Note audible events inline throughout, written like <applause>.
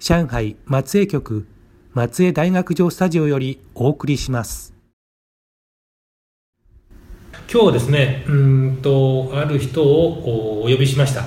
上海松江局松江大学城スタジオよりお送りします。今日はですねうんとある人をお呼びしました。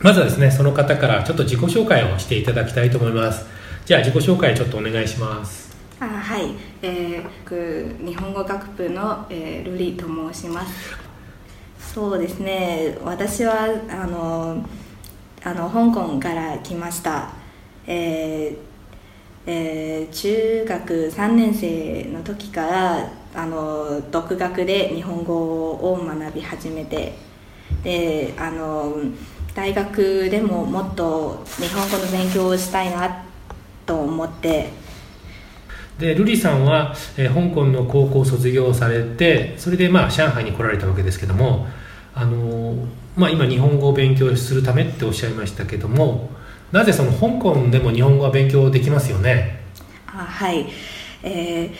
まずはですねその方からちょっと自己紹介をしていただきたいと思います。じゃあ自己紹介ちょっとお願いします。あはい、えー、僕日本語学部の、えー、ルリと申します。そうですね。私はあのあの香港から来ました、えーえー中学3年生の時からあの独学で日本語を学び始めてであの大学でももっと日本語の勉強をしたいなと思って。でルリさんは、えー香港の高校を卒業されてそれでまあ上海に来られたわけですけどもあのまあ、今日本語を勉強するためっておっしゃいましたけどもなぜその香港でも日本語は勉強できますよね？あはい。えー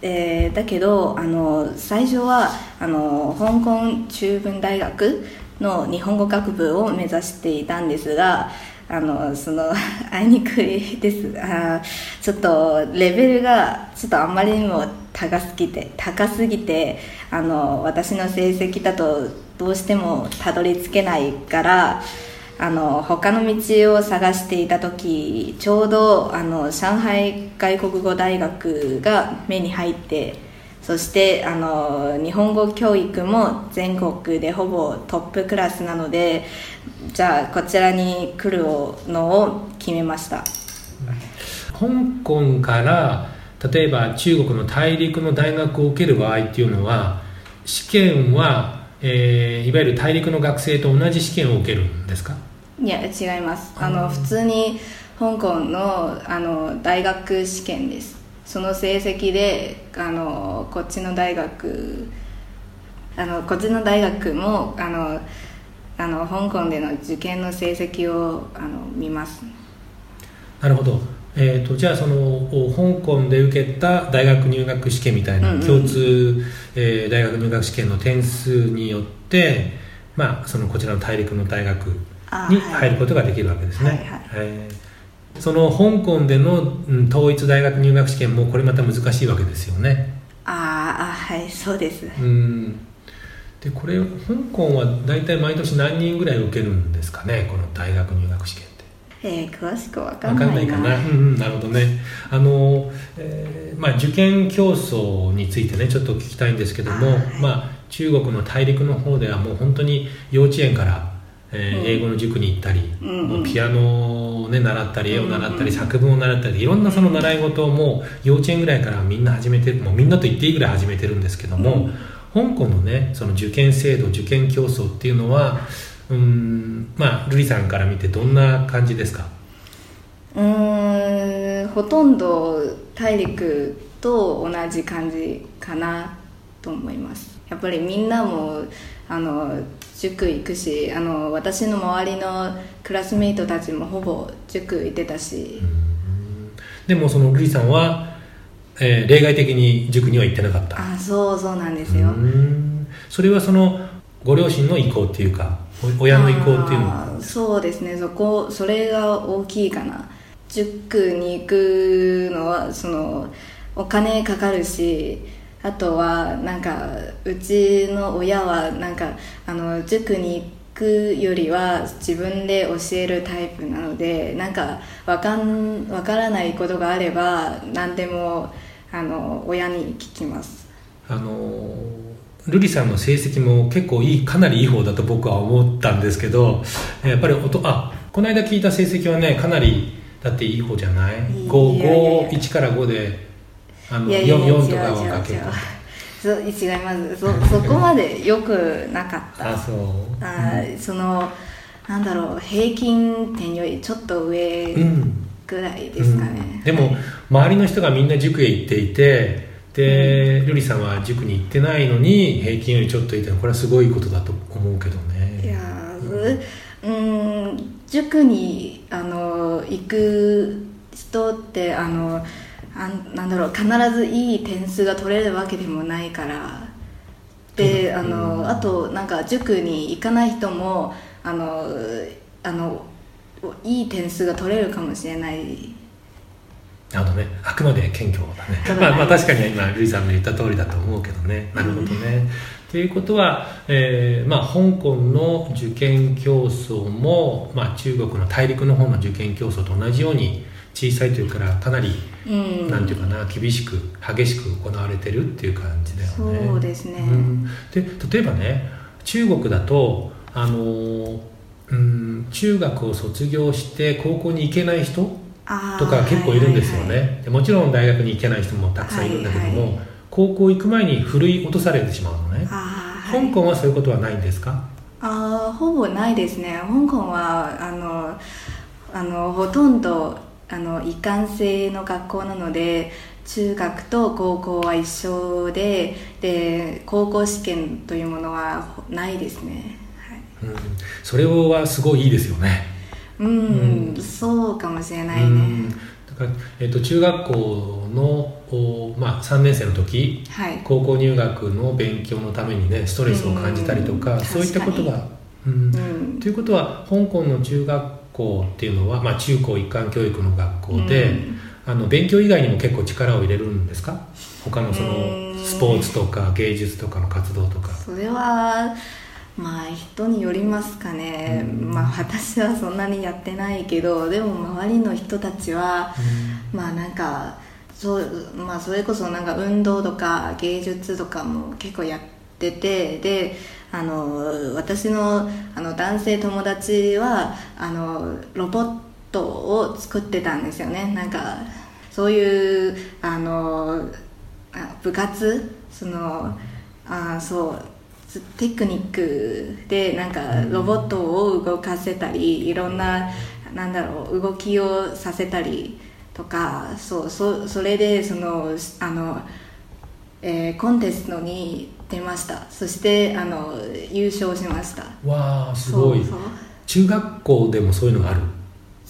えーだけどあの最初はあの香港中文大学の日本語学部を目指していたんですがあのその <laughs> あいにくいです。あちょっとレベルがちょっとあまりにも高すぎて高すぎてあの私の成績だとどうしてもたどり着けないからあの他の道を探していた時ちょうどあの上海外国語大学が目に入ってそしてあの日本語教育も全国でほぼトップクラスなのでじゃあこちらに来るのを決めました。香港から例えば中国の大陸の大学を受ける場合っていうのは試験は、えーいわゆる大陸の学生と同じ試験を受けるんですか？いや違います。あの普通に香港のあの大学試験です。その成績であのこっちの大学あのこっちの大学もあのあの香港での受験の成績をあの見ます。なるほど、えー、とじゃあそのお香港で受けた大学入学試験みたいなうんうん共通、えー大学入学試験の点数によって、まあ、そのこちらの大陸の大学に入ることができるわけですね、はいはい。えーその香港での、うん統一大学入学試験もこれまた難しいわけですよね。あーあはいそうです。うん。でこれ香港は大体毎年何人ぐらい受けるんですかねこの大学入学試験えー詳しくわかわんないな。かんないかな、うんうん、なるほどね。あの、えーまあ、受験競争についてねちょっと聞きたいんですけども、はい。まあ、中国の大陸の方ではもう本当に幼稚園から、えーうん。英語の塾に行ったり、うんうん。ピアノを、ね、習ったり絵を習ったり、作文を習ったりいろんなその習い事をもう幼稚園ぐらいからみんな始めてるもうみんなと言っていいぐらい始めてるんですけども、香港のねその受験制度受験競争っていうのはうんまあ瑠璃さんから見てどんな感じですか？うーんほとんど大陸と同じ感じかなと思います。やっぱりみんなもあの塾行くしあの私の周りのクラスメイトたちもほぼ塾行ってたし、でもそのルリさんは、えー例外的に塾には行ってなかった。あそうそうなんですよ、それはそのご両親の意向っていうかお親の意向っていうの。はそうですね。そこそれが大きいかな。塾に行くのはそのお金かかるしあとはなんかうちの親はなんかあの塾に行くよりは自分で教えるタイプなのでなんかわかんわからないことがあれば何でもあの親に聞きます。あのルリさんの成績も結構いいかなりいい方だと僕は思ったんですけどやっぱりおとあこの間聞いた成績はねかなりだっていい方じゃない？い5いやいや。いや1から5であのいやいや 4, 違う4とかは違う違う。書けるそう違いますそそこまでよくなかった。あそう。あーそのなんだろう平均点よりちょっと上うんぐらいですかね、うん。でも周りの人がみんな塾へ行っていてで、ルリさんは塾に行ってないのに平均よりちょっといてこれはすごいことだと思うけどね。いやーうん。塾にあの行く人ってあのあんなんだろう必ずいい点数が取れるわけでもないから。であの、あとなんか塾に行かない人もあのあのいい点数が取れるかもしれないなるほどねあくまで謙虚だね。まあ、まあ確かに今ルイさんの言った通りだと思うけどね。なるほどね、ということは、えーまあ、香港の受験競争も、まあ、中国の大陸の方の受験競争と同じように小さいというからかなり、うん。なんていうかな厳しく激しく行われてるっていう感じだよね。そうですね。ん。で例えばね中国だとあのーうん中学を卒業して高校に行けない人とか結構いるんですよね、はいはいはいでもちろん大学に行けない人もたくさんいるんだけども、はいはい高校行く前にふるい落とされてしまうのね、はい。香港はそういうことはないんですか？あーほぼないですね。香港はあのあのほとんどあの一貫性の学校なので中学と高校は一緒でで高校試験というものはないですね。うん、それはすごいいいですよねはいうん、そうかもしれないうんね。だから、えっと中学校の、おまあ、3年生の時はい。高校入学の勉強のためにねストレスを感じたりとか、うんそういったことが、うん。うん。ということは香港の中学校っていうのは、まあ、中高一貫教育の学校で、うん。あの勉強以外にも結構力を入れるんですか？他のそのうんスポーツとか芸術とかの活動とか。それはまあ人によりますかね、うん。まあ私はそんなにやってないけどでも周りの人たちは、まあなんかそう、まあ、それこそなんか運動とか芸術とかも結構やっててであの私のあの男性友達はあのロボットを作ってたんですよね。なんかそういうあのあ部活？そのあそうテクニックでなんかロボットを動かせたりいろんななんだろう動きをさせたりとかそうそそれでそのあの、えーコンテストに出ました。そしてあの優勝しました。わあすごい。そうそう。中学校でもそういうのがある？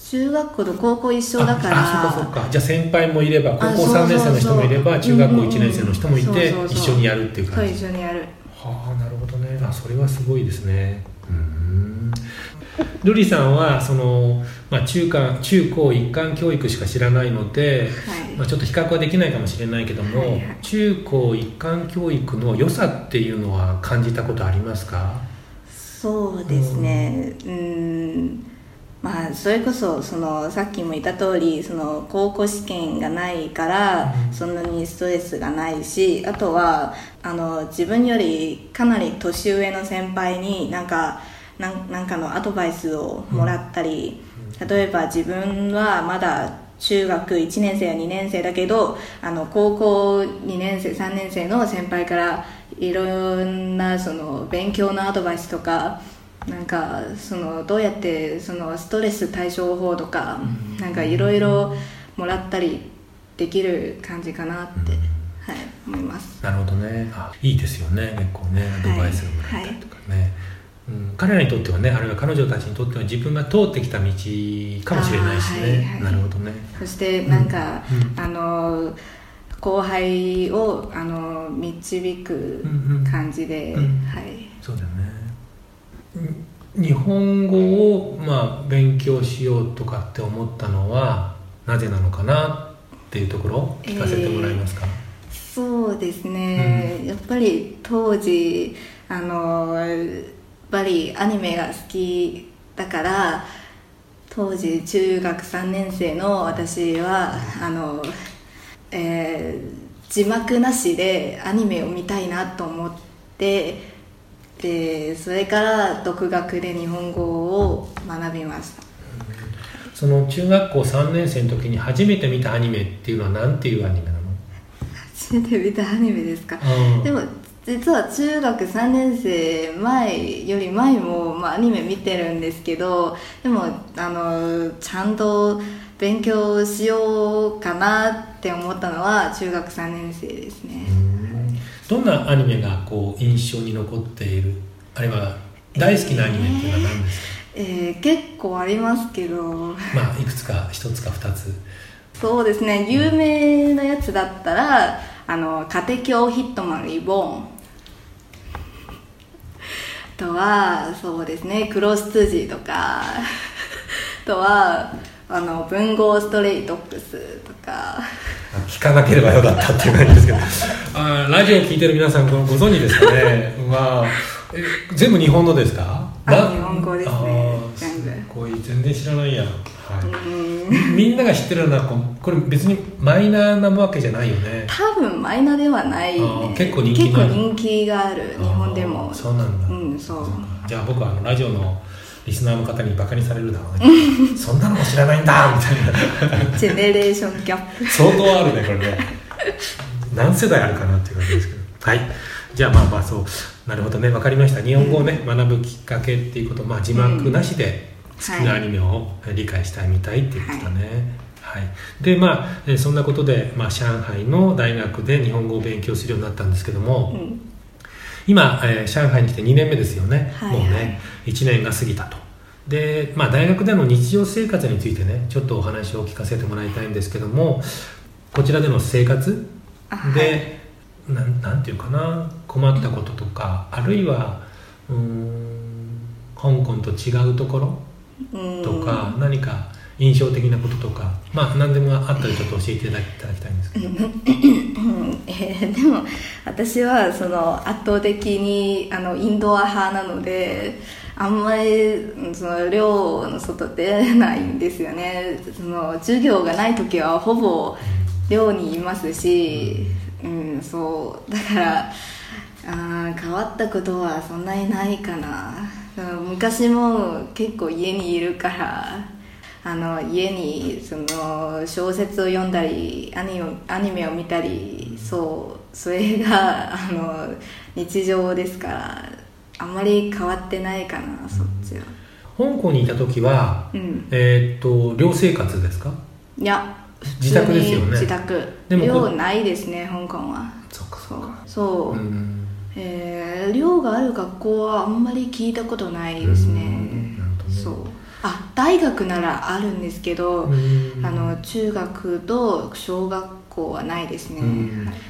中学校と高校一緒だから。ああそうかそうか。じゃあ先輩もいれば高あ校3年生の人もいればそうそうそう中学校1年生の人もいて一緒にやるっていうそう感じ一緒にやるはあなるほどね。あそれはすごいですね。うん。ルリさんはその、まあ、中間中高一貫教育しか知らないので、はい。まあ、ちょっと比較はできないかもしれないけども、はいはい。中高一貫教育の良さっていうのは感じたことありますか？そうですね。うんまあそれこそそのさっきも言った通りその高校試験がないからうん。そんなにストレスがないしあとはあの自分よりかなり年上の先輩になんかなんなんかのアドバイスをもらったり、例えば自分はまだ中学1年生や2年生だけどあの高校2年生3年生の先輩からいろんなその勉強のアドバイスとかなんかそのどうやってそのストレス対処法とか、うん。なんかいろいろもらったりできる感じかなって、はい、思います。なるほどね。あいいですよね。結構ねアドバイスがもらったりとかね、うん、彼らにとってはねあるいは彼女たちにとっては自分が通ってきた道かもしれないしね、はいはいなるほどね。そしてなんか、うん。あの後輩をあの導くうんうん。感じで、うんはい。そうだよね。ん日本語をまあ勉強しようとかって思ったのはなぜなのかなっていうところを聞かせてもらえますか、そうですね、やっぱり当時あのやっぱりアニメが好きだから当時中学3年生の私はあの、えー字幕なしでアニメを見たいなと思ってでそれから独学で日本語を学びました。その中学校3年生の時に初めて見たアニメっていうのは何ていうアニメなの？初めて見たアニメですか？うん。でも実は中学3年生前より前も、まあ、アニメ見てるんですけどでもあのちゃんと勉強しようかなって思ったのは中学3年生ですね、どんなアニメがこう印象に残っている？あるいは大好きなアニメっていうのは何ですか、えー結構ありますけど。まあいくつか一つか二つ。そうですね。有名なやつだったら「あの家庭教ヒットマンリボーン」あとはそうですね。クロスツジとか。あとはあの文豪ストレイドッグスとか。聞かなければよかったっていう感じですけど。あーラジオを聞いてる皆さんごご存知ですかね？まあえ全部日本のですか？日本語ですね。全部。すごい。全然知らないや、はい。うん。みんなが知ってるのはここれ別にマイナーなわけじゃないよね。多分マイナーではない、あー結構人気結がある構人気がある。日本でも。そうなんだ、うんそう。かじゃあ僕はあのラジオのリスナーの方にバカにされるだろうね。<laughs> そんなのも知らないんだみたいな。ジェネレーションギャップ相当あるねこれね。何世代あるかなっていう感じですけど。はい。じゃあまあまあそう。なるほどね。分かりました。日本語をね、学ぶきっかけっていうこと。まあ字幕なしで好きなアニメを理解したいみたいっていうことだね、はい。でまあえーそんなことで、まあ、上海の大学で日本語を勉強するようになったんですけども、うん今、えー上海に来て2年目ですよね、はいはい。もうね1年が過ぎたと。で、まあ、大学での日常生活についてねちょっとお話を聞かせてもらいたいんですけどもこちらでの生活あはい。で、なんていうかな困ったこととかあるいはうーん香港と違うところうん。とか、何か印象的なこととかまあ何でもあったらちょっと教えていただきたいんですけど、うん。<laughs> えーでも私はその圧倒的にあのインドア派なのであんまりうんその寮の外出ないんですよね。その授業がない時はほぼ寮にいますし、うん、そう。だからあー変わったことはそんなにないかな。うん昔も結構家にいるからあの家にその小説を読んだりアニメアニメを見たりそうそれがあの日常ですからあんまり変わってないかなそっちは。香港にいた時は、うん。えーっと寮生活ですか？いや自宅ですよね。自宅。でもこ寮ないですね香港は。そっかそう。そう、うん。えー寮がある学校はあんまり聞いたことないですね。うん。そうあ大学ならあるんですけど、うん。あの中学と小学校はないですね、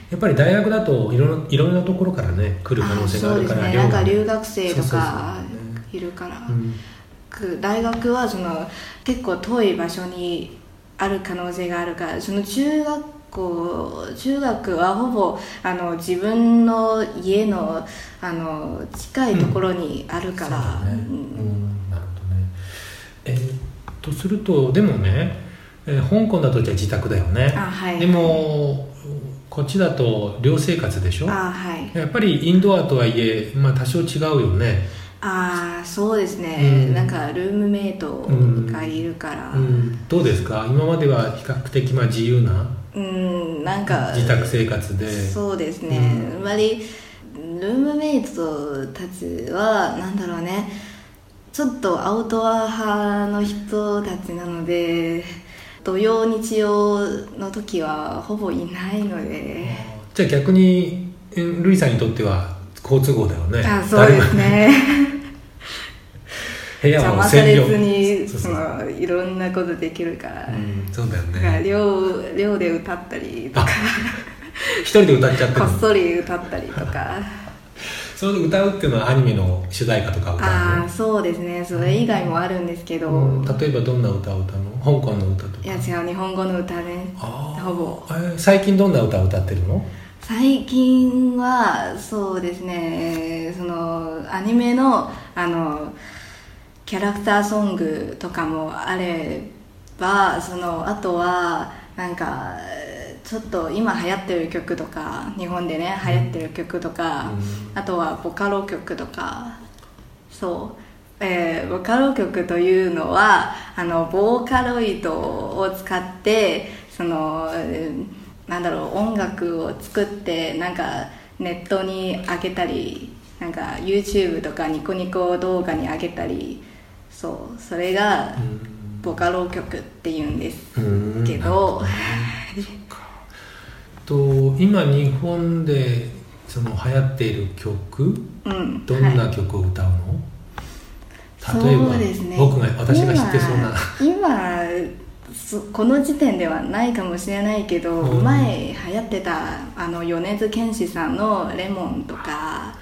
やっぱり大学だといろいろいろんなところからね来る可能性があるからそうですね。なんか留学生とかいるから、大学はその結構遠い場所にある可能性があるからその中学校中学はほぼあの自分の家のあの近いところにあるから、そうんえーっとするとでもね、えー香港だとじゃあ自宅だよね。あはい。でもこっちだと寮生活でしょ。あはい。やっぱりインドアとはいえ、まあ、多少違うよね、ああそうですね、うん。なんかルームメイトがいるから。うん、どうですか？今までは比較的まあ自由なうんなんか自宅生活で。そうですね、うん。あまりルームメイトたちはなんだろうねちょっとアウトドア派の人たちなので土曜日曜の時はほぼいないので。じゃあ逆にえルイさんにとっては好都合だよね。あそうですね。部屋邪を占領。魔されずにいろんなことできるから、うんそうだよね。寮寮で歌ったりとか。一人で歌っちゃってるこっそり歌ったりとかそれで歌うっていうのはアニメの主題歌とか歌うの？ああそうですね。それ以外もあるんですけど、うん。例えばどんな歌を歌うの？香港の歌とか。いや違う日本語の歌ね。ほぼ。えー最近どんな歌を歌ってるの？最近はそうですね。そのアニメのあのキャラクターソングとかもあればそのあとはなんかちょっと今流行ってる曲とか日本でね流行ってる曲とか、あとはボカロ曲とか。そう、えーボカロ曲というのはあのボーカロイドを使ってそのえーなんだろう音楽を作ってなんかネットに上げたりなんか YouTube とかニコニコ動画に上げたりそう。それがボカロ曲っていうんですうん。けどと今日本でその流行っている曲うんどんはい。な曲を歌うの、例えば、ね僕が私が知ってそうな。今この時点ではないかもしれないけど、うん。前流行ってたあの米津玄師さんの「レモン」とか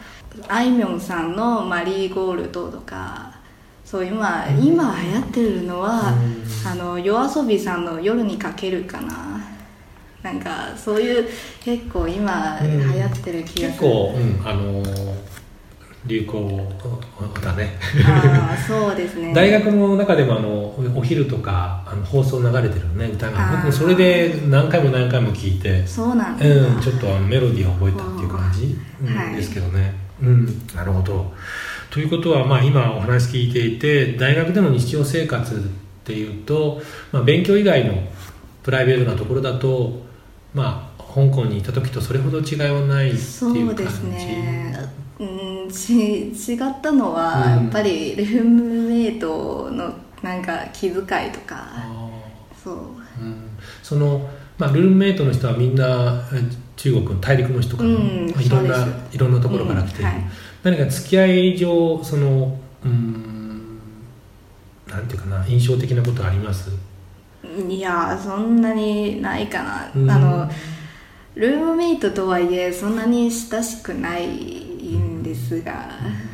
あいみょんさんの「マリーゴールド」とかそう今、今流行ってるのは、あの夜遊びさんの「夜にかける」かななんかそういう結構今うん流行ってる気がする、結構、うん、あのー流行だね。ああそうですね。大学の中でもあのお昼とかあの放送流れてるね歌が。僕もそれで何回も何回も聞いて。そうなんだ、うん、ちょっとあのメロディーを覚えたっていう感じ、うんはい。ですけどね。うん、なるほど。ということは、まあ、今お話聞いていて大学での日常生活っていうと、まあ、勉強以外のプライベートなところだと、まあ、香港にいた時とそれほど違いはないっていうそ感じ。うですね。うんち違ったのは、うん。やっぱりルームメイトのなんか気遣いとか。あそう。ーうん、その、まあ、ルームメイトの人はみんなえ中国大陸の人かな、うんまあいろんないろんなところから来ている、うんはい。何か付き合い上そのうんなんていうかな印象的なことあります？いやそんなにないかな、うん。あのルームメイトとはいえそんなに親しくないんですが、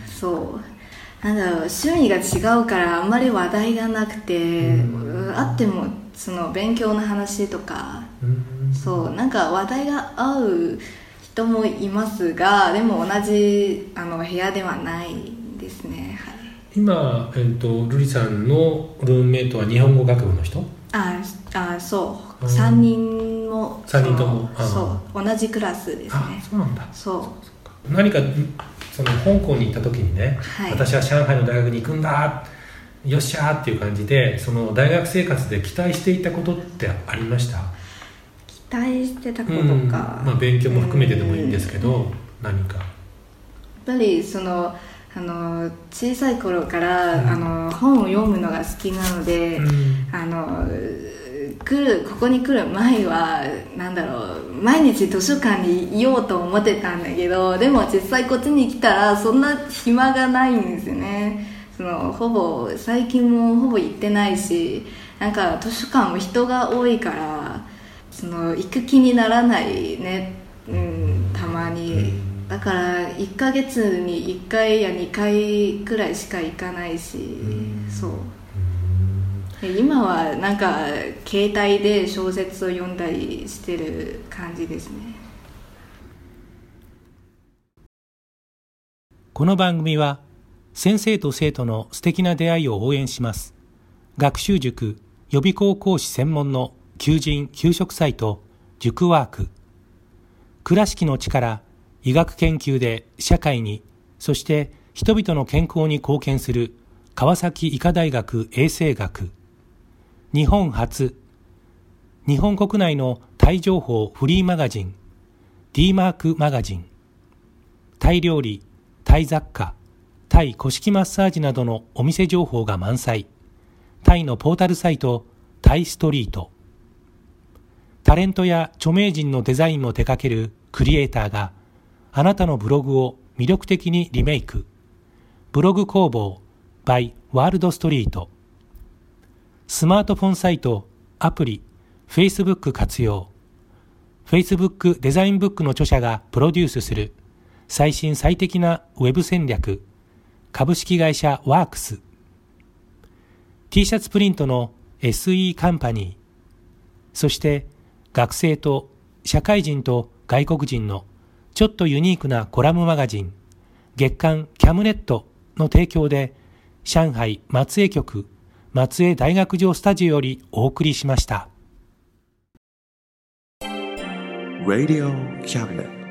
そう。なんだろう趣味が違うからあんまり話題がなくて、うん。あってもその勉強の話とかうん。そうなんか話題が合う人もいますがでも同じあの部屋ではないですね。はい。今、えっと瑠璃さんのルームメイトは日本語学部の人？ああそう。うん。3人も。三人とも。そう。同じクラスですあねそうなんだ。そう。何かその香港に行った時にね、はい。私は上海の大学に行くんだ。よっしゃーっていう感じでその大学生活で期待していたことってありました？期待してたことうん。か、まあ、勉強も含めてでもいいんですけど、何か。やっぱりそのあの小さい頃から、うん。あの本を読むのが好きなので、うん。あの来るここに来る前はなんだろう毎日図書館にいようと思ってたんだけどでも実際こっちに来たらそんな暇がないんですよね。そのほぼ最近もほぼ行ってないしなんか図書館も人が多いからその行く気にならないね、うん、たまに、うんだから1ヶ月に1回や2回くらいしか行かないし、ん。そう。今はなんか携帯で小説を読んだりしてる感じですね。この番組は先生と生徒の素敵な出会いを応援します。学習塾予備校講師専門の求人・給食サイト塾ワーク。倉敷の力医学研究で社会にそして人々の健康に貢献する川崎医科大学衛生学日本初日本国内のタイ情報フリーマガジン D マークマガジンタイ料理、タイ雑貨、タイ古式マッサージなどのお店情報が満載。タイのポータルサイト、タイストリート。タレントや著名人のデザインも手掛けるクリエイターがあなたのブログを魅力的にリメイク。ブログ工房 by ワールドストリート。スマートフォンサイトアプリ Facebook 活用。Facebook デザインブックの著者がプロデュースする。最新最適なウェブ戦略。株式会社ワークス。T シャツプリントの SE カンパニー。そして学生と社会人と外国人のちょっとユニークなコラムマガジン月刊キャムネットの提供で上海松江局松江大学城スタジオよりお送りしました。Radio Cabinet.